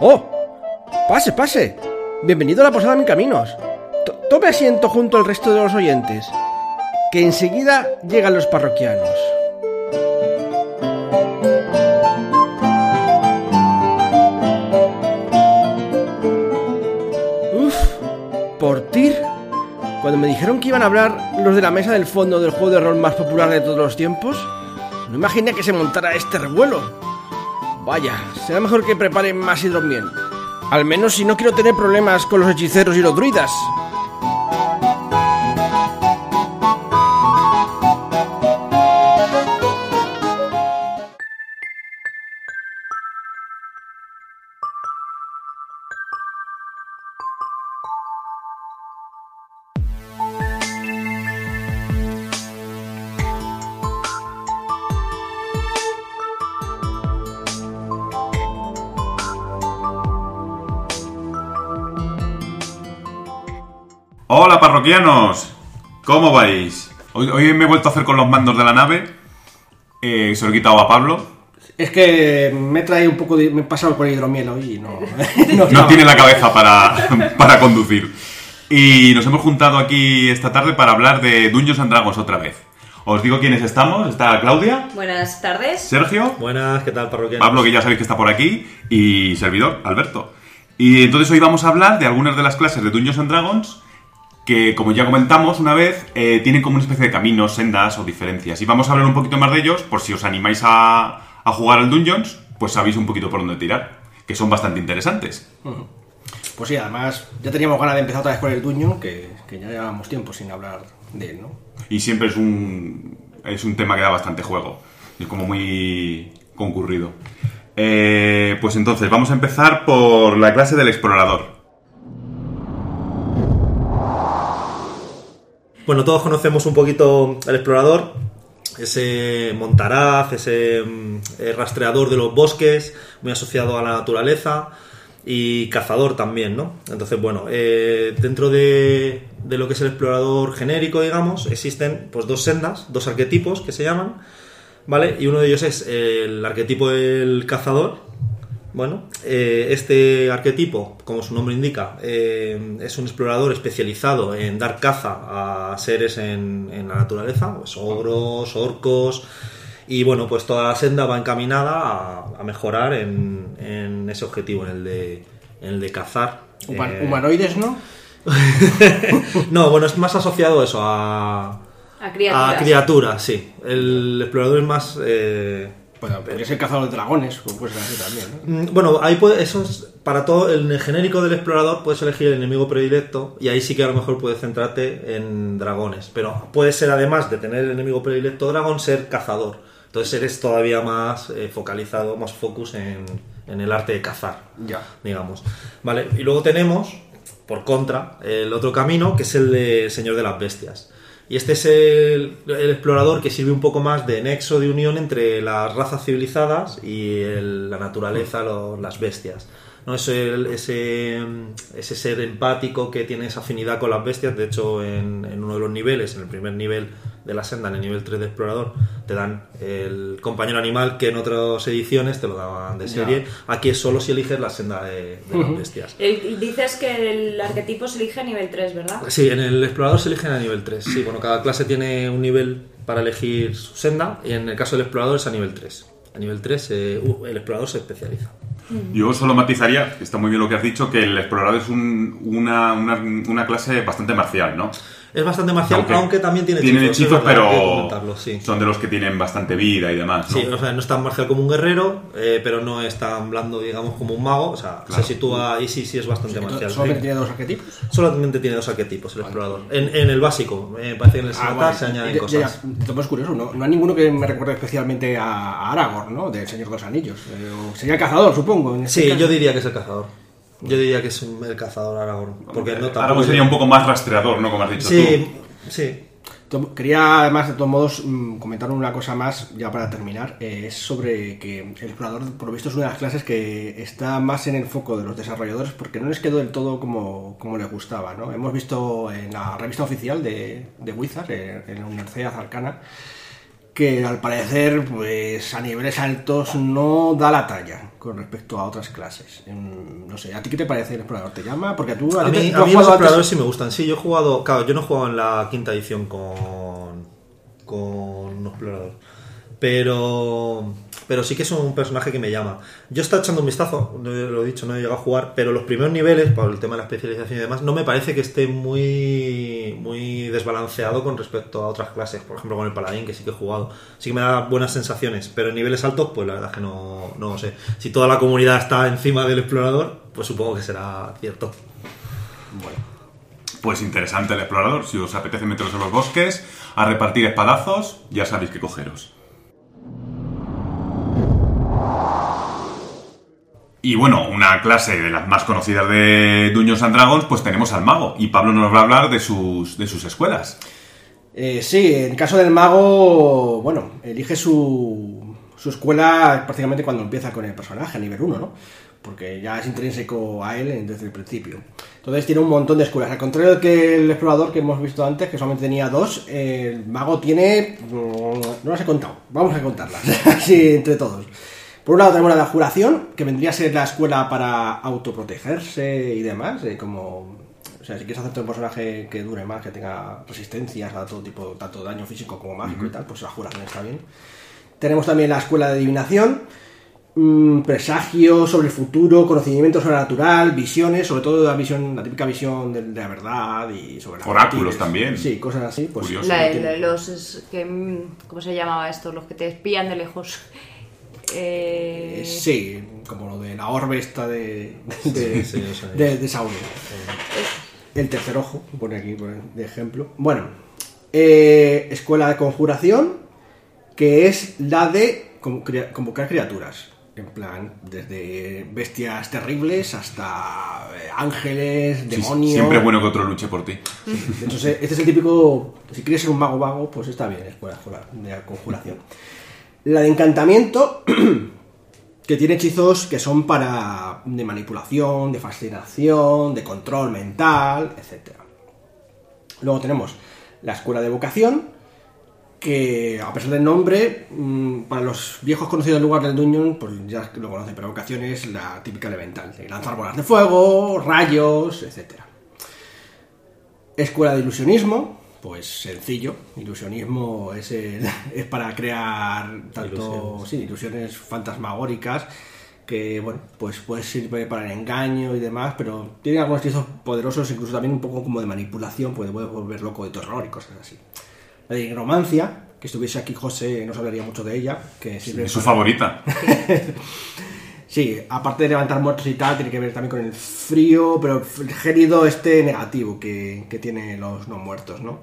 ¡Oh! Pase, pase. Bienvenido a la Posada en Caminos. T- Tome asiento junto al resto de los oyentes, que enseguida llegan los parroquianos. Uf, por tir. Cuando me dijeron que iban a hablar los de la mesa del fondo del juego de rol más popular de todos los tiempos, no imaginé que se montara este revuelo. Vaya, será mejor que preparen más hidromiel. Al menos si no quiero tener problemas con los hechiceros y los druidas. Hola parroquianos, ¿cómo vais? Hoy, hoy me he vuelto a hacer con los mandos de la nave, eh, se lo he quitado a Pablo, Es que me he traído un poco de... me he pasado por el hidromiel hoy y no... no tiene la cabeza para, para conducir. Y nos hemos juntado aquí esta tarde para hablar de Dungeons and Dragons otra vez. Os digo quiénes estamos, está Claudia, Buenas tardes. Sergio, Buenas, ¿qué tal, parroquianos? Pablo que ya sabéis que está por aquí y servidor, Alberto. Y entonces hoy vamos a hablar de algunas de las clases de Dungeons and Dragons que, como ya comentamos una vez, eh, tienen como una especie de caminos, sendas o diferencias. Y vamos a hablar un poquito más de ellos, por si os animáis a, a jugar al Dungeons, pues sabéis un poquito por dónde tirar, que son bastante interesantes. Pues sí, además ya teníamos ganas de empezar otra vez con el Dungeon, que, que ya llevamos tiempo sin hablar de él, ¿no? Y siempre es un, es un tema que da bastante juego. Es como muy concurrido. Eh, pues entonces, vamos a empezar por la clase del explorador. Bueno, todos conocemos un poquito al explorador, ese montaraz, ese mm, eh, rastreador de los bosques, muy asociado a la naturaleza y cazador también, ¿no? Entonces, bueno, eh, dentro de, de lo que es el explorador genérico, digamos, existen pues dos sendas, dos arquetipos que se llaman, ¿vale? Y uno de ellos es el arquetipo del cazador, Bueno, eh, este arquetipo, como su nombre indica, eh, es un explorador especializado en dar caza a seres en, en la naturaleza, pues ogros, orcos, y bueno, pues toda la senda va encaminada a, a mejorar en, en ese objetivo, en el de, en el de cazar. Human- Eh, Humanoides, ¿no? no, bueno, es más asociado a eso, a, A criaturas. a criaturas, sí. El explorador es más... Bueno, podría ser cazador de dragones, o ser así también, ¿no? Mm, Bueno, ahí puede, eso es, para todo el genérico del explorador puedes elegir el enemigo predilecto y ahí sí que a lo mejor puedes centrarte en dragones. Pero puede ser además de tener el enemigo predilecto dragón, ser cazador. Entonces eres todavía más eh, focalizado, más focus en, en el arte de cazar, Ya. digamos. Vale, y luego tenemos, por contra, el otro camino que es el de Señor de las Bestias. Y este es el, explorador que sirve un poco más de nexo de unión entre las razas civilizadas y el- la naturaleza, las bestias. ¿no? Es el- ese, ese ser empático que tiene esa afinidad con las bestias. De hecho, en uno de los niveles, en el primer nivel de la senda, en el nivel 3 de explorador, te dan el compañero animal que en otras ediciones te lo daban de serie. Aquí es solo si eliges la senda de, de las bestias. El- dices que el arquetipo se elige a nivel 3, ¿verdad? Sí, en el explorador se eligen a nivel 3. Sí, bueno, cada clase tiene un nivel para elegir su senda y en el caso del explorador es a nivel 3. A nivel 3 eh, uh, el explorador se especializa. Yo solo matizaría, está muy bien lo que has dicho, que el explorador es un- una, una, una clase bastante marcial, ¿no? Es bastante marcial, aunque, también tiene tienen hechizos. hechizos, hay que pero sí. son de los que tienen bastante vida y demás, ¿no? Sí, o sea, no es tan marcial como un guerrero, eh, pero no es tan blando, digamos, como un mago. O sea, Claro. se sitúa ahí sí, sí es bastante marcial. Solamente sí. tiene dos arquetipos. Solamente tiene dos arquetipos el explorador. En, en el básico, me parece que en el Ah, vale. se añaden Ya- ya- cosas. ya, es curioso, ¿no? No hay ninguno que me recuerde especialmente a, a Aragorn, ¿no? Del Señor de los Anillos. Eh, o sería el cazador, supongo. en este Sí, caso. yo diría que es el cazador. Yo diría que es un- el cazador Aragorn. Porque no tampoco- Aragorn sería un poco más rastreador, ¿no? Como has dicho Sí, sí. To- Quería, además, de todos modos, mm, comentar una cosa más, ya para terminar. eh, es sobre que el explorador, por lo visto, es una de las clases que está más en el foco de los desarrolladores porque no les quedó del todo como, como les gustaba, ¿no? Hemos visto en la revista oficial de, de Wizard, eh, en la Universidad Arcana, que al parecer, pues a niveles altos no da la talla con respecto a otras clases. No sé, ¿a ti qué te parece el explorador? ¿Te llama? Porque tú, A te- mí, tú a mí los exploradores sí me gustan. Sí, yo he jugado. Claro, yo no he jugado en la quinta edición con. con un explorador. Pero. Pero sí que es un personaje que me llama. Yo estaba echando un vistazo, no lo he dicho, no he llegado a jugar, pero los primeros niveles, por el tema de la especialización y demás, no me parece que esté muy. muy desbalanceado con respecto a otras clases. Por ejemplo, con el paladín, que sí que he jugado. Sí que me da buenas sensaciones, pero en niveles altos, pues la verdad es que no, no sé. Si toda la comunidad está encima del explorador, pues supongo que será cierto. Pues interesante el explorador. Si os apetece meteros en los bosques, a repartir espadazos, ya sabéis qué cogeros. Y bueno, una clase de las más conocidas de Dungeons and Dragons, pues tenemos al mago. Y Pablo nos va a hablar de sus, de sus escuelas. Eh, sí, en caso del mago, bueno, elige su, su escuela prácticamente cuando empieza con el personaje, a nivel 1, ¿no? Porque ya es intrínseco a él desde el principio. Entonces tiene un montón de escuelas. Al contrario que el explorador que hemos visto antes, que solamente tenía dos, el mago tiene... mm, No las he contado, vamos a contarlas, así entre todos. Por un lado tenemos la de juración, que vendría a ser la escuela para autoprotegerse y demás, eh, como... O sea, si quieres hacerte un personaje que dure más, que tenga resistencias a todo tipo, tanto daño físico como mágico y tal, pues la juración está bien. Tenemos también la escuela de adivinación, mm, presagio sobre el futuro, conocimiento sobrenatural, visiones, sobre todo la visión, la típica visión de, de la verdad y sobre Oráculos mentiras. también. Sí, cosas así. Pues, Curioso. La- la- los que, mm, ¿Cómo se llamaba esto? Los que te espían de lejos. Eh, sí, como lo de la orbe esta de, de, Sí, sí, eso es. de- de Sauron. El tercer ojo, pone aquí de ejemplo. Bueno, eh, escuela de conjuración, que es la de convocar criaturas. En plan, desde bestias terribles hasta eh, ángeles, Sí, demonios. siempre es bueno que otro luche por ti. De hecho, este es el típico. Si quieres ser un mago vago, pues está bien, escuela de conjuración. La de encantamiento, que tiene hechizos que son para. de manipulación, de fascinación, de control mental, etc. Luego tenemos la escuela de vocación, que a pesar del nombre, mm, para los viejos conocidos del lugar del Dungeon, pues ya lo conocen, pero vocación es la típica elemental, de lanzar bolas de fuego, rayos, etcétera. Escuela de ilusionismo, pues sencillo. Ilusionismo es, el- es para crear tanto Ilusiones. sí, ilusiones fantasmagóricas que bueno, pues puede sirve para el engaño y demás, pero tiene algunos hechizos poderosos, incluso también un poco como de manipulación, pues te puede volver loco de terror y cosas así. La de nigromancia, que estuviese aquí José, nos hablaría mucho de ella, que sirve Es su para- favorita. Sí, aparte de levantar muertos y tal, tiene que ver también con el frío, pero el gélido este negativo que, que tiene los no muertos, ¿no?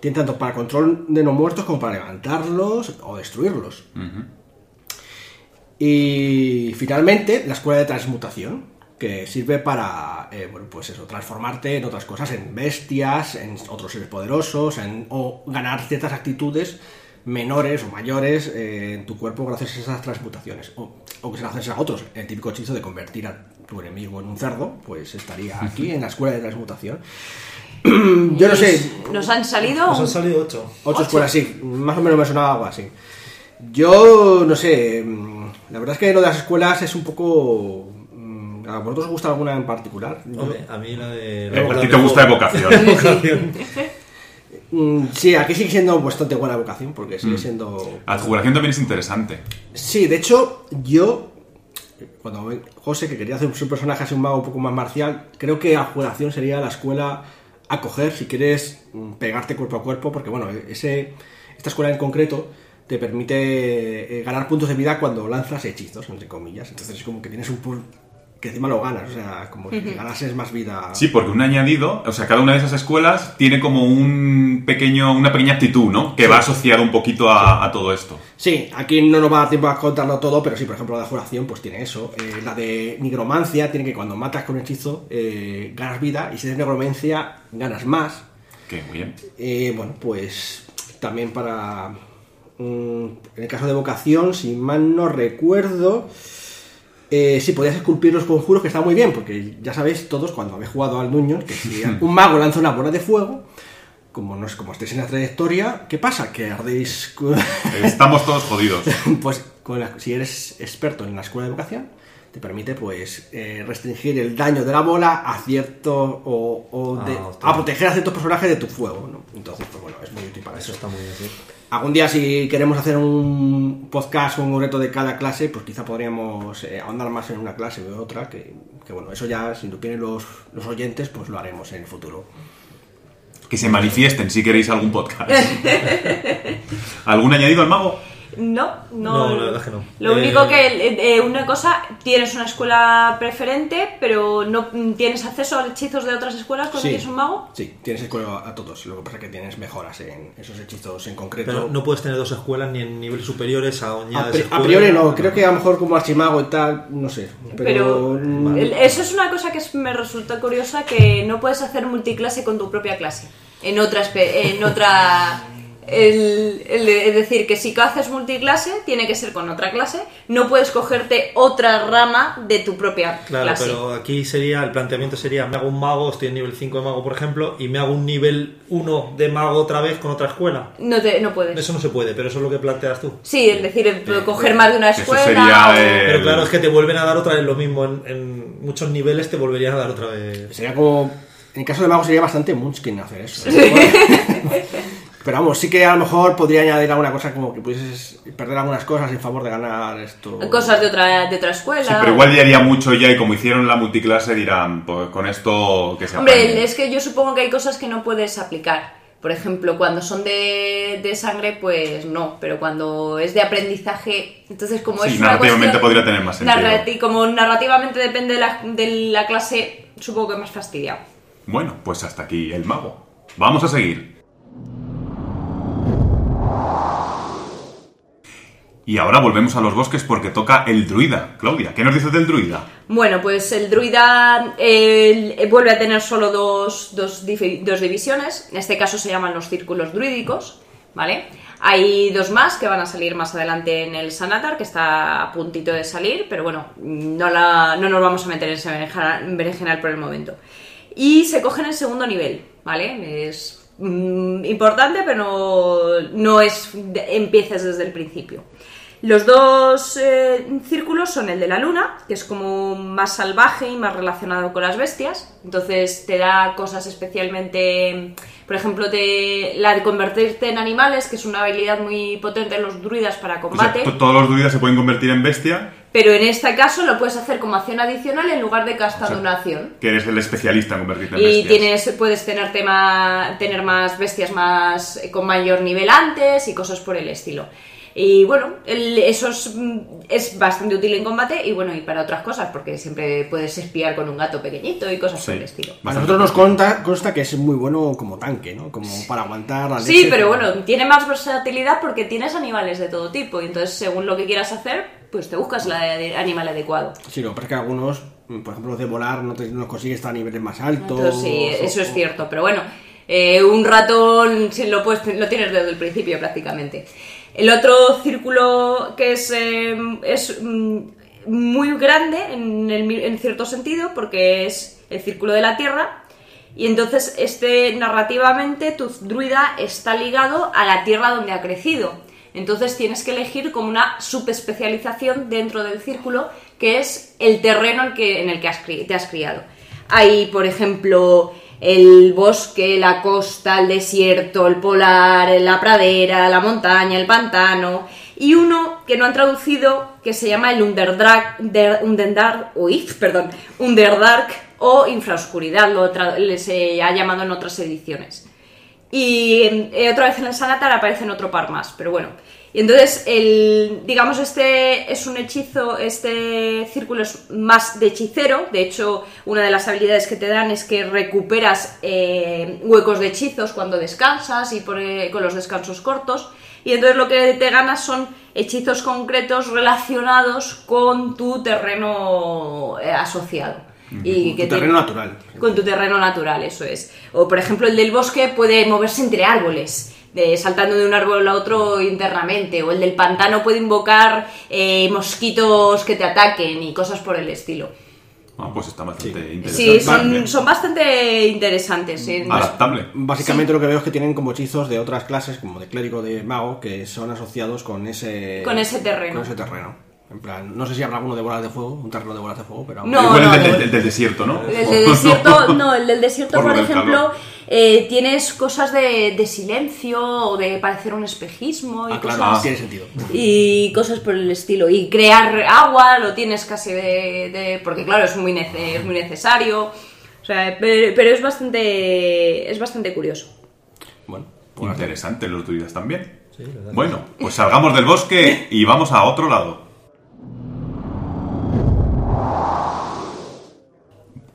Tiene tanto para control de no muertos como para levantarlos o destruirlos. Y finalmente, la escuela de transmutación, que sirve para, eh, bueno, pues eso, transformarte en otras cosas, en bestias, en otros seres poderosos, en- o ganar ciertas actitudes menores o mayores eh, en tu cuerpo gracias a esas transmutaciones. O, o que se lo haces a otros. El típico hechizo de convertir a tu enemigo en un cerdo, pues estaría aquí en la escuela de transmutación. Yo no sé, Nos han salido. Nos han salido ocho. Ocho Ocho. escuelas, sí. Más o menos me sonaba algo así. Yo, no sé, mm, la verdad es que lo de las escuelas es un poco... mm, ¿A vosotros os gusta alguna en particular? Hombre, a mí la de. Eh, a ti te gusta evocación. evocación. Mm, sí, aquí sigue siendo bastante buena vocación, porque Mm. sigue siendo... La juración también es interesante. Sí, de hecho, yo... Cuando José, que quería hacer su personaje así un mago un poco más marcial, creo que a juración sería la escuela a coger si quieres mm, pegarte cuerpo a cuerpo, porque bueno, ese, esta escuela en concreto te permite eh, ganar puntos de vida cuando lanzas hechizos, entre comillas. Entonces es como que tienes un que encima lo ganas, o sea, como si ganases más vida. Sí, porque un añadido, o sea, cada una de esas escuelas tiene como un pequeño, una pequeña actitud, ¿no? Que va asociada un poquito a, a todo esto. Sí, aquí no nos va a dar tiempo a contarlo todo, pero sí, por ejemplo, la de juración, pues tiene eso. Eh, la de nigromancia tiene que cuando matas con un hechizo, eh, ganas vida, y si es nigromancia, ganas más. Que muy bien. Eh, bueno, pues también para. mm, en el caso de vocación, si mal no recuerdo. Eh, sí, podías esculpir los conjuros, que está muy bien, porque ya sabéis todos cuando habéis jugado al Dungeon que si un mago lanza una bola de fuego, como no es como estéis en la trayectoria, ¿qué pasa? Que ardéis. Estamos todos jodidos. pues con la- si eres experto en la escuela de educación, te permite pues eh, restringir el daño de la bola a cierto o, o de- Ah, hostia. a proteger a ciertos personajes de tu fuego, ¿no? Entonces, pues bueno, es muy útil para Eso eso. está muy bien, sí. Algún día si queremos hacer un podcast con un reto de cada clase, pues quizá podríamos eh, ahondar más en una clase o otra, que, que bueno, eso ya si lo piden los, los oyentes, pues lo haremos en el futuro. Que se manifiesten si queréis algún podcast. ¿Algún añadido al mago? No, no. No, la verdad es que no. Lo Eh, único que, eh, eh, una cosa, tienes una escuela preferente, pero no tienes acceso a hechizos de otras escuelas cuando tienes un mago. Sí, tienes escuela a todos, lo que pasa es que tienes mejoras en esos hechizos en concreto. Pero no puedes tener dos escuelas ni en niveles superiores a a, pri- a priori no, creo que a lo mejor como archimago y tal, no sé. Pero, Pero mm, eso es una cosa que me resulta curiosa, que no puedes hacer multiclase con tu propia clase. En otra... espe- En otra el- el- es decir, que si haces multiclase, tiene que ser con otra clase. No puedes cogerte otra rama de tu propia Claro, clase. pero aquí sería, el planteamiento sería, me hago un mago, estoy en nivel 5 de mago, por ejemplo, y me hago un nivel 1 de mago otra vez con otra escuela. No, te, no puedes. Eso no se puede, pero eso es lo que planteas tú. Sí, es decir, el- coger más de una Eso escuela. sería, Pero claro, es que te vuelven a dar otra vez lo mismo. En, en muchos niveles te volverían a dar otra vez. Sería como. En el caso de Mago sería bastante Munchkin hacer eso. ¿eh? Pero vamos, sí que a lo mejor podría añadir alguna cosa como que pudieses perder algunas cosas en favor de ganar esto. Cosas de otra, de otra escuela. Sí, pero igual ya haría mucho ya y como hicieron la multiclase dirán, pues con esto que se. Hombre, es que yo supongo que hay cosas que no puedes aplicar. Por ejemplo, cuando son de, de sangre, pues no, pero cuando es de aprendizaje, entonces como Sí, es una narrativamente cuestión- podría tener más sentido. narrati- como narrativamente depende de la, de la clase, supongo que más fastidia. Bueno, pues hasta aquí el mago. Vamos a seguir. Y ahora volvemos a los bosques porque toca el druida. Claudia, ¿qué nos dices del druida? Bueno, pues el druida eh, vuelve a tener solo dos, dos divisiones. En este caso se llaman los círculos druídicos, ¿vale? Hay dos más que van a salir más adelante en el Sanatar, que está a puntito de salir, pero bueno, no, la- no nos vamos a meter en ese berenjena- berenjenal por el momento. Y se coge en el segundo nivel, ¿vale? Es mm, importante, pero no, no es empieces desde el principio. Los dos eh, círculos son el de la luna, que es como más salvaje y más relacionado con las bestias. Entonces te da cosas especialmente, por ejemplo, te, la de convertirte en animales, que es una habilidad muy potente en los druidas para O sea, combate. to- todos los druidas se pueden convertir en bestia, pero en este caso lo puedes hacer como acción adicional en lugar de gastando O sea, una acción. que eres el especialista en convertirte en Y bestias. tienes, puedes tener, tema, tener más bestias más con mayor nivel antes y cosas por el estilo. Y bueno, el- eso es, mm, es bastante útil en combate y bueno, y para otras cosas, porque siempre puedes espiar con un gato pequeñito y cosas por Sí. el estilo. A nosotros nos consta, consta que es muy bueno como tanque, ¿no? Como para aguantar la Sí, leche, pero bueno, tiene más versatilidad porque tienes animales de todo tipo y entonces según lo que quieras hacer, pues te buscas el animal adecuado. Sí, lo que pasa es que algunos, mm, por ejemplo, los de volar no, te, no consigues estar a niveles más altos. Entonces sí, o- eso es cierto, pero bueno, eh, un ratón sí, lo, puedes, lo tienes desde el principio prácticamente. El otro círculo que es, eh, es mm, muy grande en, el en cierto sentido porque es el círculo de la Tierra y entonces este narrativamente tu druida está ligado a la Tierra donde ha crecido. Entonces tienes que elegir como una subespecialización dentro del círculo que es el terreno en, que, en el que has te has criado. Hay, por ejemplo, el bosque, la costa, el desierto, el polar, la pradera, la montaña, el pantano. Y uno que no han traducido que se llama el Underdark, der- Underdark, uy, perdón, Underdark o Infraoscuridad, lo se ha llamado en otras ediciones. Y eh, otra vez en el Sanatar aparecen otro par más, pero bueno. Y entonces, el, digamos, este es un hechizo, este círculo es más de hechicero. De hecho, una de las habilidades que te dan es que recuperas eh, huecos de hechizos cuando descansas y por, eh, con los descansos cortos. Y entonces lo que te ganas son hechizos concretos relacionados con tu terreno eh, asociado. Y Tu que terreno natural. con tu terreno natural, eso es. O por ejemplo el del bosque puede moverse entre árboles, de- saltando de un árbol a otro internamente. O el del pantano puede invocar eh, mosquitos que te ataquen y cosas por el estilo. Ah, pues está bastante Sí, interesante. son, Bien. son bastante interesantes. sí. Adaptable. Básicamente lo que veo es que tienen como hechizos de otras clases, como de clérigo, de mago, que son asociados con ese... Con ese terreno. Con ese terreno. En plan, no sé si habrá alguno de bolas de fuego, un terreno de bolas de fuego, pero... No, el no, del, no. del- del desierto, ¿no? El del desierto, no, el del desierto, Por ejemplo, eh, tienes cosas de, de silencio o de parecer un espejismo y Ah, claro, cosas. tiene sentido. Y cosas por el estilo. Y crear agua lo tienes casi de. de- porque, claro, es muy, nece- es muy necesario. O sea, pero, pero es bastante. Es bastante curioso. Bueno, pues Interesante, los druidas también. Sí, Bueno, pues salgamos del bosque y vamos a otro lado.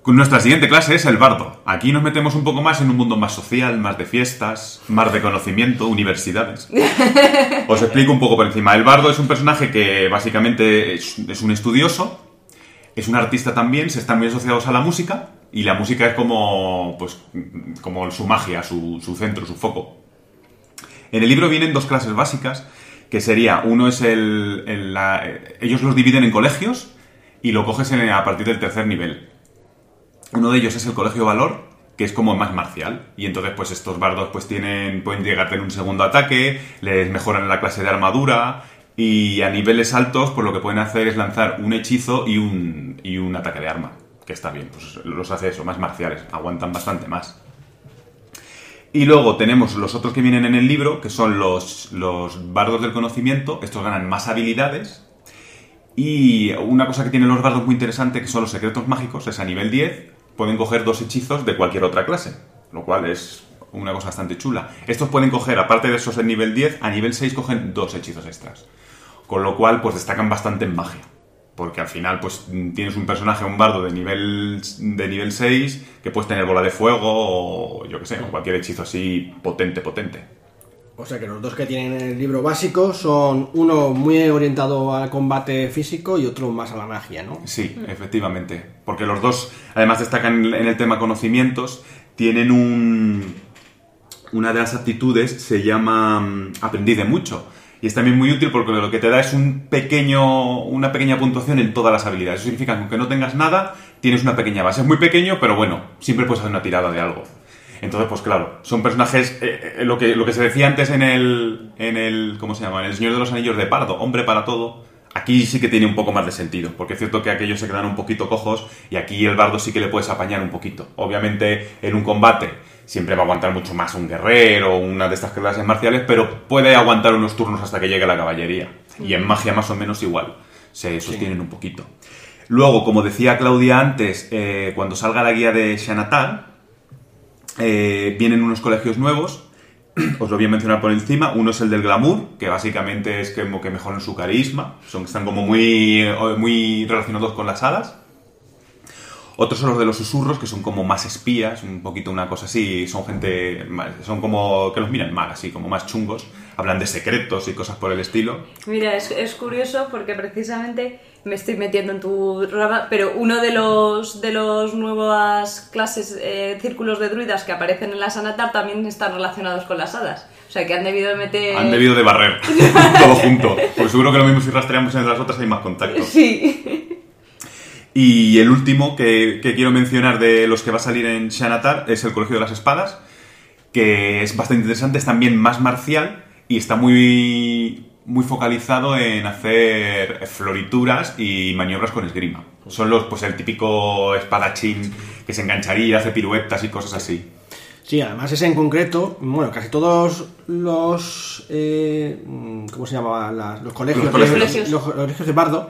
Nuestra siguiente clase es el bardo. Aquí nos metemos un poco más en un mundo más social, más de fiestas, más de conocimiento, universidades. Os explico un poco por encima. El bardo es un personaje que básicamente es, es un estudioso, es un artista también, se están muy asociados a la música y la música es como, pues, como su magia, su, su centro, su foco. En el libro vienen dos clases básicas, que sería, uno es el... el- la- ellos los dividen en colegios y lo coges en- a partir del tercer nivel. Uno de ellos es el colegio valor, que es como más marcial. Y entonces, pues estos bardos pues tienen, pueden llegar a tener un segundo ataque, les mejoran la clase de armadura. Y a niveles altos, pues lo que pueden hacer es lanzar un hechizo y un, y un ataque de arma. Que está bien, pues los hace eso, más marciales, aguantan bastante más. Y luego tenemos los otros que vienen en el libro, que son los, los bardos del conocimiento. Estos ganan más habilidades. Y una cosa que tienen los bardos muy interesante, que son los secretos mágicos, es a nivel 10, pueden coger dos hechizos de cualquier otra clase. Lo cual es una cosa bastante chula. Estos pueden coger, aparte de esos en nivel 10, a nivel 6 cogen dos hechizos extras. Con lo cual, pues destacan bastante en magia. Porque al final, pues tienes un personaje, un bardo de nivel, de nivel 6, que puedes tener bola de fuego o yo que sé, o cualquier hechizo así potente, potente. O sea que los dos que tienen en el libro básico son uno muy orientado al combate físico y otro más a la magia, ¿no? Sí, efectivamente. Porque los dos, además destacan en el tema conocimientos, tienen un... Una de las aptitudes se llama mm, aprendiz de mucho. Y es también muy útil porque lo que te da es un pequeño, una pequeña puntuación en todas las habilidades. Eso significa que aunque no tengas nada, tienes una pequeña base. Es muy pequeño, pero bueno, siempre puedes hacer una tirada de algo. Entonces, pues claro, son personajes, eh, eh, lo, que, lo que se decía antes en el, en el, ¿cómo se llama? En el Señor de los Anillos de Pardo, hombre para todo. Aquí sí que tiene un poco más de sentido, porque es cierto que aquellos se quedan un poquito cojos y aquí el bardo sí que le puedes apañar un poquito. Obviamente, en un combate siempre va a aguantar mucho más un guerrero o una de estas clases marciales, pero puede aguantar unos turnos hasta que llegue la caballería. Y en magia más o menos igual, se sostienen un poquito. Luego, como decía Claudia antes, eh, cuando salga la guía de Shanatar, eh, vienen unos colegios nuevos, os lo voy a mencionar por encima. Uno es el del glamour, que básicamente es que mejoran su carisma, son, están como muy, eh, muy relacionados con las hadas. Otros son los de los susurros, que son como más espías, un poquito una cosa así, son gente, son como que los miran mal, así como más chungos, hablan de secretos y cosas por el estilo. Mira, es, es curioso porque precisamente me estoy metiendo en tu rama, pero uno de los de los nuevas clases, eh, círculos de druidas que aparecen en la Sanatar también están relacionados con las hadas. O sea que han debido de meter. Han debido de barrer todo junto, porque seguro que lo mismo si rastreamos en las otras hay más contactos. Sí. Y el último que, que quiero mencionar de los que va a salir en Shanatar es el Colegio de las Espadas, que es bastante interesante, es también más marcial y está muy, muy focalizado en hacer florituras y maniobras con esgrima. Son los, pues el típico espadachín que se engancharía, hace piruetas y cosas así. Sí, además ese en concreto, bueno, casi todos los, eh, ¿cómo se llama? Las- los colegios, Los colegios. de, Colegios. los colegios de bardo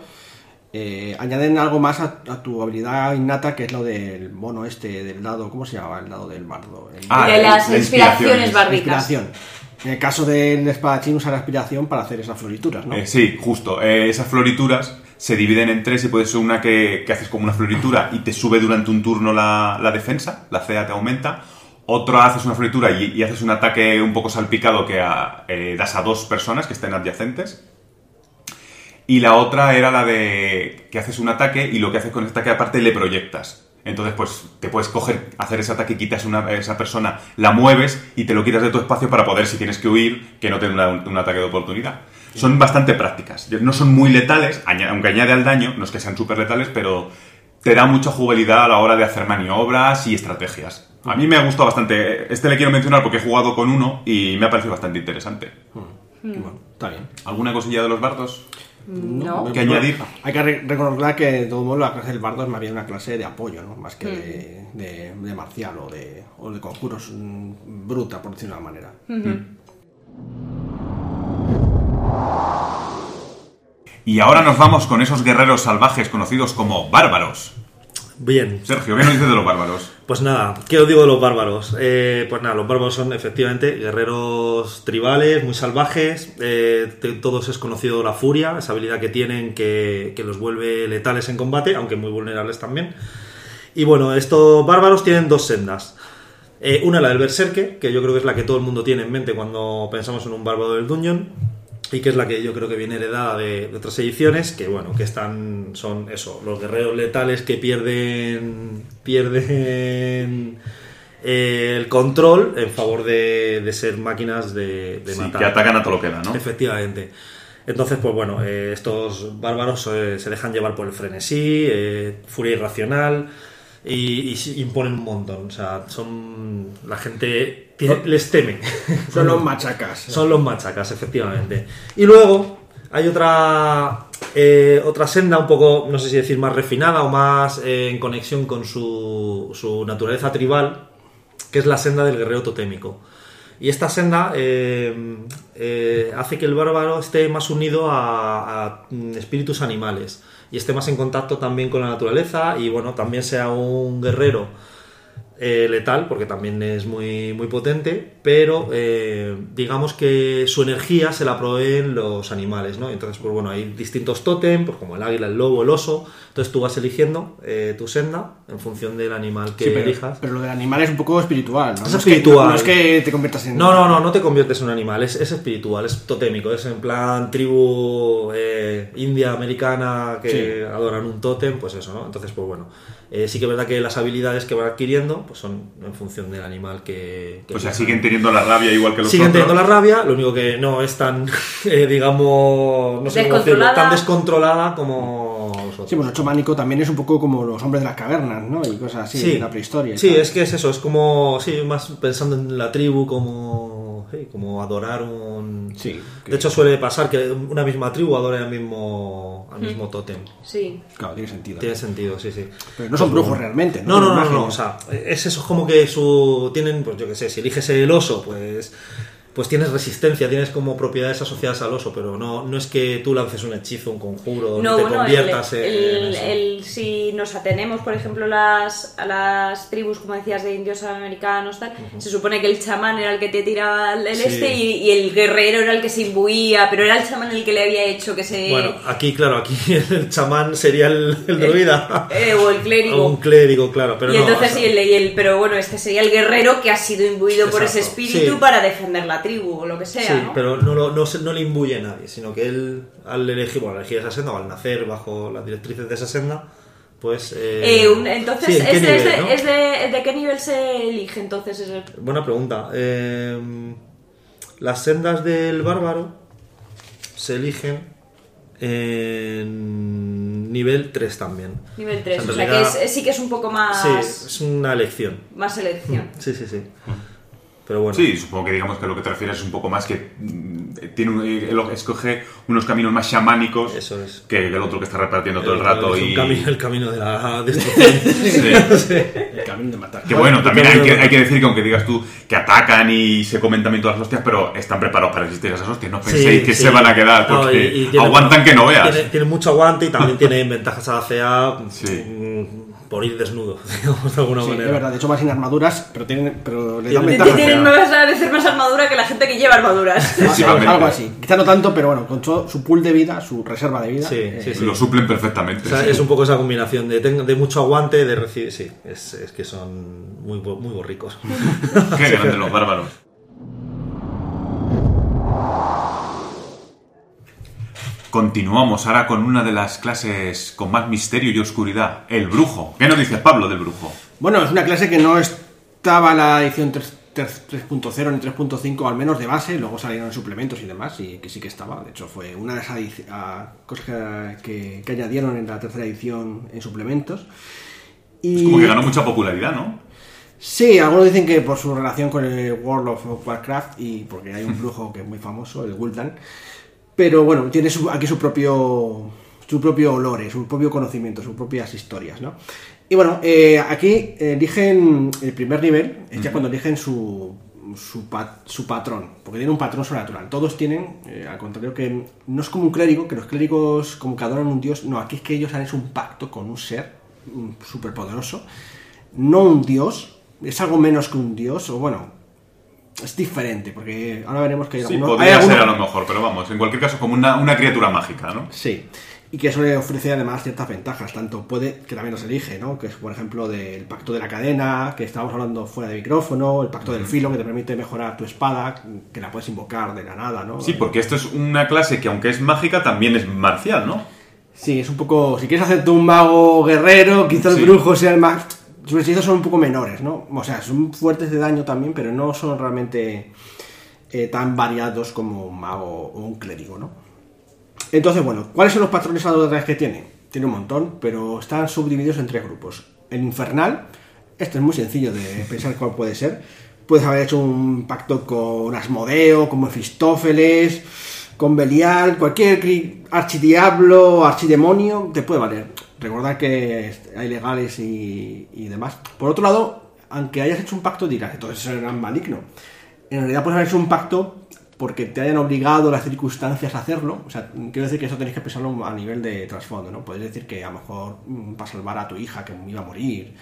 eh, añaden algo más a, a tu habilidad innata, que es lo del mono este, del dado, ¿cómo se llama el dado del bardo? El- Ah, de las la inspiraciones inspiración. En el caso del espadachín usa la inspiración para hacer esas florituras, ¿no? Eh, sí, justo. Eh, esas florituras se dividen en tres y puede ser una que, que haces como una floritura y te sube durante un turno la, la defensa, la CA te aumenta. Otra haces una floritura y, y haces un ataque un poco salpicado que a- eh, das a dos personas que estén adyacentes. Y la otra era la de que haces un ataque y lo que haces con ese ataque aparte le proyectas. Entonces, pues te puedes coger, hacer ese ataque, quitas una, a esa persona, la mueves y te lo quitas de tu espacio para poder, si tienes que huir, que no te dé una- un ataque de oportunidad. Son bastante prácticas. No son muy letales, aunque añade al daño, no es que sean súper letales, pero te da mucha jugabilidad a la hora de hacer maniobras y estrategias. A mí me ha gustado bastante. Este le quiero mencionar porque he jugado con uno y me ha parecido bastante interesante. Bueno, está bien. ¿Alguna cosilla de los bardos? No. ¿Qué añadir? Hay que re- recordar que de todo modo la clase del bardo es más bien una clase de apoyo, ¿no? Más que de, de- de marcial o de, o de conjuros mm, bruta, por decirlo de una manera. Y ahora nos vamos con esos guerreros salvajes conocidos como bárbaros. Bien, Sergio, ¿qué nos dices de los bárbaros? Pues nada, ¿qué os digo de los bárbaros? Eh, pues nada, los bárbaros son efectivamente guerreros tribales, muy salvajes. eh, de todos es conocido la furia, esa habilidad que tienen que, que los vuelve letales en combate, aunque muy vulnerables también. Y bueno, estos bárbaros tienen dos sendas. Eh, una la del berserker, que yo creo que es la que todo el mundo tiene en mente cuando pensamos en un bárbaro del dungeon. Y que es la que yo creo que viene heredada de, de otras ediciones, que bueno, que están, son eso, los guerreros letales que pierden, pierden eh, el control en favor de, de ser máquinas de, de Sí, matar. que atacan a todo lo que da, ¿no? Efectivamente. Entonces, pues bueno, eh, estos bárbaros eh, se dejan llevar por el frenesí, furia irracional y, y imponen un montón. O sea, son. La gente tiene- les teme. Son los machacas. Son los machacas, efectivamente. Y luego hay otra eh, otra senda un poco, no sé si decir más refinada o más eh, en conexión con su, su naturaleza tribal, que es la senda del guerrero totémico. Y esta senda eh, eh, hace que el bárbaro esté más unido a, a, mm, espíritus animales y esté más en contacto también con la naturaleza y bueno, también sea un guerrero eh, letal, porque también es muy, muy potente, pero eh, digamos que su energía se la proveen los animales, ¿no? Entonces, pues bueno, hay distintos tótem, pues como el águila, el lobo, el oso, entonces tú vas eligiendo eh, tu senda en función del animal que Sí, pero, elijas. pero lo del animal es un poco espiritual, ¿no? Es No espiritual. que, no, es que te conviertas en... No, no, no, no te conviertes en un animal, es, es espiritual, es totémico, es en plan tribu eh, india, americana que Sí. adoran un tótem, pues eso, ¿no? Entonces, pues bueno, sí que es verdad que las habilidades que van adquiriendo pues son en función del animal que... que O sea, siguen teniendo la rabia igual que los Siguen otros. teniendo la rabia, lo único que no es tan, eh, digamos, no sé cómo decirlo, Descontrolada. tan descontrolada como los. Sí, pues el chamánico también es un poco como los hombres de las cavernas, ¿no? Y cosas así, de la prehistoria. Sí, tal. es que es eso, es como, sí, más pensando en la tribu como, sí, como adorar un... Sí, De hecho suele pasar que una misma tribu adore al mismo, al mismo tótem. Sí. Claro, tiene sentido. Tiene sentido, sí, sí. Pero no son brujos realmente, No, ¿no? no, no, no, o sea, es eso, es como que su tienen, pues yo qué sé, si eliges el oso, pues pues tienes resistencia, tienes como propiedades asociadas al oso, pero no, no es que tú lances un hechizo, un conjuro, No, te bueno, el, conviertas en el- el- si nos atenemos, por ejemplo, las, a las tribus, como decías, de indios americanos, tal, se supone que el chamán era el que te tiraba el, Sí. este y, y el guerrero era el que se imbuía, pero era el chamán el que le había hecho que se... Bueno, aquí, claro, aquí el chamán sería el, el druida. eh, o el clérigo. O un clérigo, claro, pero y no, entonces o sea, sí, el, y el- pero bueno, este sería el guerrero que ha sido imbuido por ese espíritu sí. para defender la tribu o lo que sea, Sí, ¿no? pero no, lo- no, se- no le imbuye nadie, sino que él, al elegir, bueno, al elegir esa senda o al nacer bajo las directrices de esa senda, pues... eh, Eh, un- entonces, sí, ¿en qué ¿es, de, nivel, es de- no? es de- de qué nivel se elige entonces ese? Buena pregunta. Eh, las sendas del bárbaro se eligen en nivel 3 también. Nivel 3, O sea, o en sea que es- sí que es un poco más, Sí, es una elección. más selección. Sí, sí, sí. Pero bueno. Sí, supongo que digamos que lo que te refieres es un poco más que mm, tiene un- eh, escoge unos caminos más chamánicos Eso es. que el otro que está repartiendo todo el rato es un y camino, el camino de la destrucción. Sí. El camino de matar. que bueno, también hay que, hay que decir que aunque digas tú que atacan y se comen también todas las hostias, pero están preparados para resistir a esas hostias, no penséis Sí, que sí. se van a quedar No, porque y- y tiene- aguantan que no veas. Tiene, tiene mucho aguante y también tiene ventajas a la CA Sí. mm, por ir desnudo, digamos, de alguna Sí, manera. es verdad, de hecho van sin armaduras, pero tienen, pero le dan ventaja. Tienen más, a veces más armadura que la gente que lleva armaduras. Algo así. Quizá no tanto, pero bueno, con todo su pool de vida, su reserva de vida. Sí, eh, sí, sí. Lo suplen perfectamente. O sea, sí. es un poco esa combinación de, de mucho aguante, de recibir. Sí, es, es que son muy, muy borricos. Qué grandes los bárbaros. Continuamos ahora con una de las clases con más misterio y oscuridad, el brujo. ¿Qué nos dices, Pablo, del brujo? Bueno, es una clase que no estaba la edición 3 3.0 ni 3.5 al menos de base, luego salieron suplementos y demás, y que sí que estaba. De hecho, fue una de las adici- a- cosas que, que- que añadieron en la tercera edición en suplementos. Y Es como que ganó mucha popularidad, ¿no? Sí, algunos dicen que por su relación con el World of Warcraft y porque hay un brujo que es muy famoso, el Gul'dan. Pero bueno, tiene su- aquí su propio su propio olore, su propio conocimiento, sus propias historias, ¿no? Y bueno, eh, aquí eligen el primer nivel, es ya cuando eligen su, su, pa- su patrón, porque tiene un patrón sobrenatural. Todos tienen, eh, al contrario que no es como un clérigo, que los clérigos como que adoran un dios, no, aquí es que ellos han hecho un pacto con un ser súper poderoso, no un dios, es algo menos que un dios, o bueno, es diferente, porque ahora veremos que hay Sí, algunos- hay podría ser a lo mejor, pero vamos, en cualquier caso, como una, una criatura mágica, ¿no? Sí. Y que eso le ofrece además ciertas ventajas, tanto puede, que también los elige, ¿no? Que es, por ejemplo, del pacto de la cadena, que estábamos hablando fuera de micrófono, el pacto del filo, que te permite mejorar tu espada, que la puedes invocar de la nada, ¿no? Sí, porque esto es una clase que, aunque es mágica, también es marcial, ¿no? Sí, es un poco. Si quieres hacerte un mago guerrero, quizá el brujo sea el más. Sus hechizos son un poco menores, ¿no? O sea, son fuertes de daño también, pero no son realmente eh, tan variados como un mago o un clérigo, ¿no? Entonces, bueno, ¿cuáles son los patrones adoradores que tiene? Tiene un montón, pero están subdivididos en tres grupos. El infernal, esto es muy sencillo de pensar cuál puede ser. Puedes haber hecho un pacto con Asmodeo, con Mefistófeles, con Belial, cualquier archidiablo, archidemonio, te puede valer. Recordad que hay legales y, y demás. Por otro lado, aunque hayas hecho un pacto, dirás, entonces eso era maligno. En realidad puedes haber hecho un pacto porque te hayan obligado las circunstancias a hacerlo. O sea, quiero decir que eso tenéis que pensarlo a nivel de trasfondo, ¿no? Puedes decir que a lo mejor mm, para salvar a tu hija que iba a morir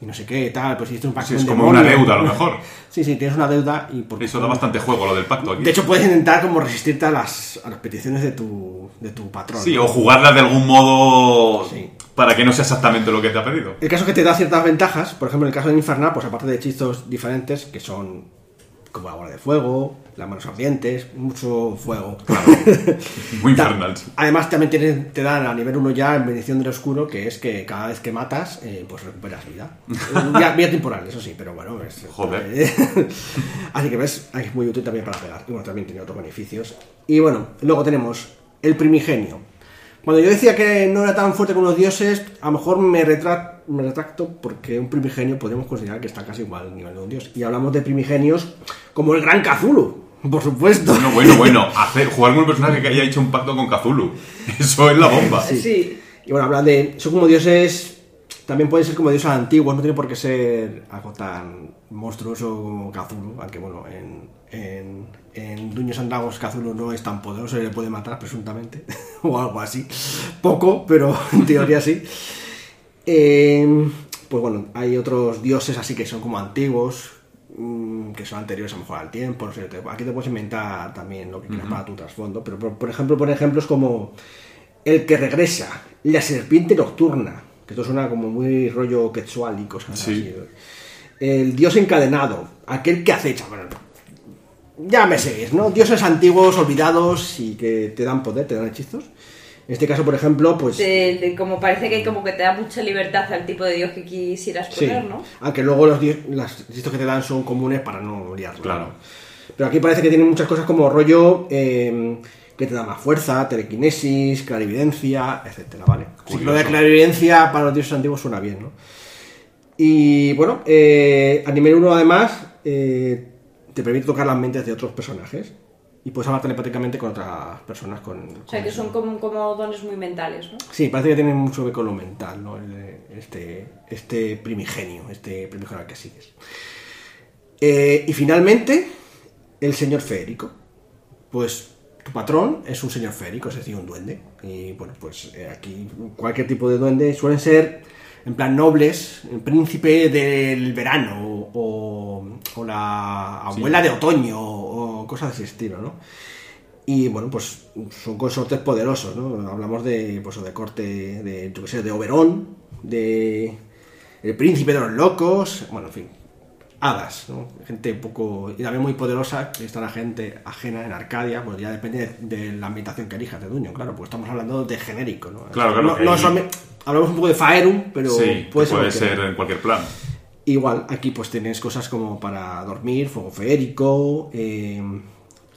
y no sé qué, tal, pues hiciste un pacto Sí, es como demonio. una deuda, a lo mejor. Sí, sí, tienes una deuda y porque... Eso da bastante juego, lo del pacto aquí. De hecho, puedes intentar como resistirte a las, a las peticiones de tu, de tu patrón. Sí, o jugarla de algún modo Sí. para que no sea exactamente lo que te ha pedido. El caso es que te da ciertas ventajas, por ejemplo, en el caso de Infernal, pues aparte de hechizos diferentes, que son como la bola de fuego, las manos ardientes, mucho fuego. Muy Ta- infernal. Además, también te dan a nivel 1 ya en bendición del oscuro, que es que cada vez que matas, eh, pues recuperas vida. Vía, vía temporal, eso sí, pero bueno. Es, Joder. eh, así que ves, es muy útil también para pegar. Y bueno, también tiene otros beneficios. Y bueno, luego tenemos el primigenio. Cuando yo decía que no era tan fuerte como los dioses, a lo mejor me retracto porque un primigenio podríamos considerar que está casi igual al nivel de un dios. Y hablamos de primigenios como el gran Cthulhu, por supuesto. Bueno, bueno, bueno. Hacer, jugar con un personaje que haya hecho un pacto con Cthulhu. Eso es la bomba. Sí. Y bueno, hablan de. Son como dioses. También pueden ser como dioses antiguos, no tiene por qué ser algo tan monstruoso como Cthulhu. Aunque bueno, en, en, en Dungeons and Dragons Cthulhu no es tan poderoso y le puede matar presuntamente. o algo así. Poco, pero en teoría sí. Eh, pues bueno, hay otros dioses así que son como antiguos, que son anteriores a lo mejor al tiempo, no sé, aquí te puedes inventar también lo que quieras para tu trasfondo, pero por, por ejemplo, por ejemplos como el que regresa, la serpiente nocturna, que esto suena como muy rollo quetzal y cosas Sí. así. El dios encadenado, aquel que acecha, bueno, ya me seguís, ¿no? Dioses antiguos, olvidados y que te dan poder, te dan hechizos. En este caso, por ejemplo, pues... De- de- como parece que como que te da mucha libertad al tipo de dios que quisieras Sí, poner, ¿no? aunque luego los di- las que te dan son comunes para no liarlo. Claro. Pero aquí parece que tienen muchas cosas como rollo eh, que te da más fuerza, telequinesis, clarividencia, etcétera, ¿vale? Sí, lo de clarividencia para los dioses antiguos suena bien, ¿no? Y bueno, eh, a nivel 1 además eh, te permite tocar las mentes de otros personajes y puedes hablar telepáticamente con otras personas con... O sea, que son como, como dones muy mentales, ¿no? Sí, parece que tiene mucho que ver con lo mental, ¿no? El- este, este primigenio, este primigenio al que sigues. Eh, y finalmente, el señor feérico. Pues tu patrón es un señor feérico, es decir, un duende. Y bueno, pues eh, aquí cualquier tipo de duende suelen ser, en plan, nobles, el príncipe del verano o, o la abuela de otoño cosas de ese estilo, ¿no? Y bueno, pues son consortes poderosos, ¿no? Hablamos de, pues, de corte de, yo qué sé, de Oberón, de el príncipe de los locos, bueno, en fin, hadas, ¿no? Gente un poco, y también muy poderosa, que está la gente ajena en Arcadia, pues ya depende de, de la ambientación que elijas de Dungeon, claro, pues estamos hablando de genérico, ¿no? Claro, claro, No, hablamos un poco de Faerun, pero sí, puede que puede ser en cualquier plan. Igual, aquí pues tenéis cosas como para dormir, fuego feérico, eh,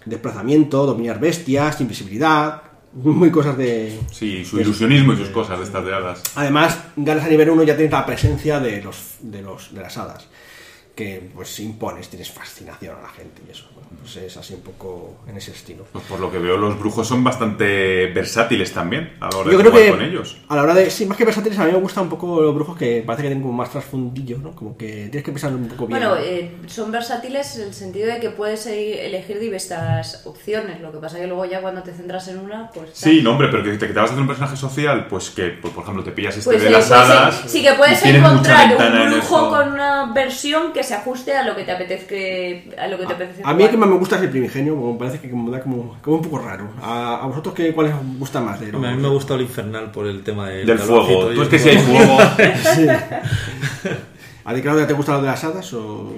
desplazamiento, dominar bestias, invisibilidad, muy cosas de... Sí, su ilusionismo y sus cosas de estas de hadas. Además, ganas a nivel 1 ya tienes la presencia de los de los de las hadas que pues impones, tienes fascinación a la gente y eso. Bueno, pues es así un poco en ese estilo. Pues por lo que veo, los brujos son bastante versátiles también a la hora Yo de creo jugar que con ellos. a la hora de, sí, más que versátiles, a mí me gustan un poco los brujos que parece que tienen como más trasfundillo, ¿no? Como que tienes que pensar un poco bien. Bueno, eh, son versátiles en el sentido de que puedes elegir diversas opciones. Lo que pasa que luego ya cuando te centras en una, pues... Sí, no, hombre, pero que te, que te vas a hacer un personaje social, pues que, pues, por ejemplo, te pillas este Pues, de eh, las puedes- hadas. sí que puedes encontrar un brujo con una versión que se ajuste a lo que te apetezca a lo que te apetece a mí el que más me gusta es el primigenio, como me parece que me da como, como un poco raro. ¿A, a vosotros qué, cuál os gusta más de Hombre, A mí me ha gustado el infernal por el tema del, fuego. Tú es que si hay fuego. Sí. ¿A ti, Claudia, te gusta lo de las hadas o...?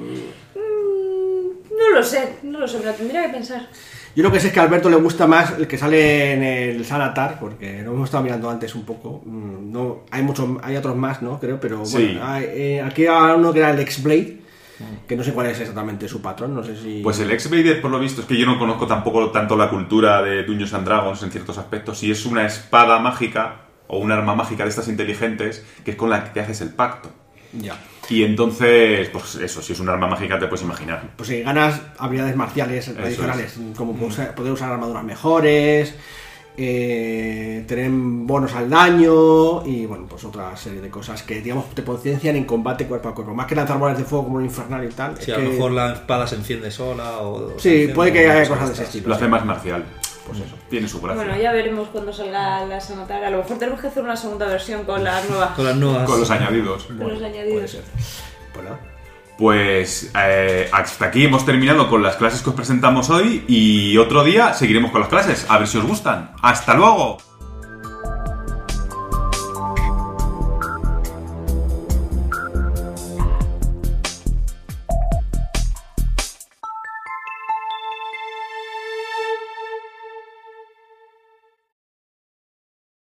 No lo sé, no lo sé, me lo tendría que pensar. Yo lo que sé es que a Alberto le gusta más el que sale en el Sanatar, porque lo hemos estado mirando antes un poco. Mm, No, hay muchos, hay otros más, ¿no? Creo, pero bueno, Sí. hay, eh, aquí hay uno que era el X-Blade, que no sé cuál es exactamente su patrón, no sé si... Pues el X-Vader, por lo visto, es que yo no conozco tampoco tanto la cultura de Dungeons and Dragons en ciertos aspectos. Si es una espada mágica o un arma mágica de estas inteligentes, que es con la que te haces el pacto. Ya. Y entonces, pues eso, si es un arma mágica te puedes imaginar. Pues si ganas habilidades marciales adicionales, como poder usar armaduras mejores, eh, tener bonos al daño y bueno, pues otra serie de cosas que digamos te potencian en combate cuerpo a cuerpo. Más que lanzar bolas de fuego como un infernal y tal. Si es a lo que- mejor la espada se enciende sola o... Sí, puede que haya cosas de ese estilo. Lo hace más marcial. Pues eso, tiene su gracia. Bueno, ya veremos cuando salga la Sonatar. A lo mejor tenemos que hacer una segunda versión con las nuevas. Con las nuevas... Con los añadidos. con los Puede añadidos. ser. Pues nada. Pues eh, hasta aquí hemos terminado con las clases que os presentamos hoy y otro día seguiremos con las clases. A ver si os gustan. ¡Hasta luego!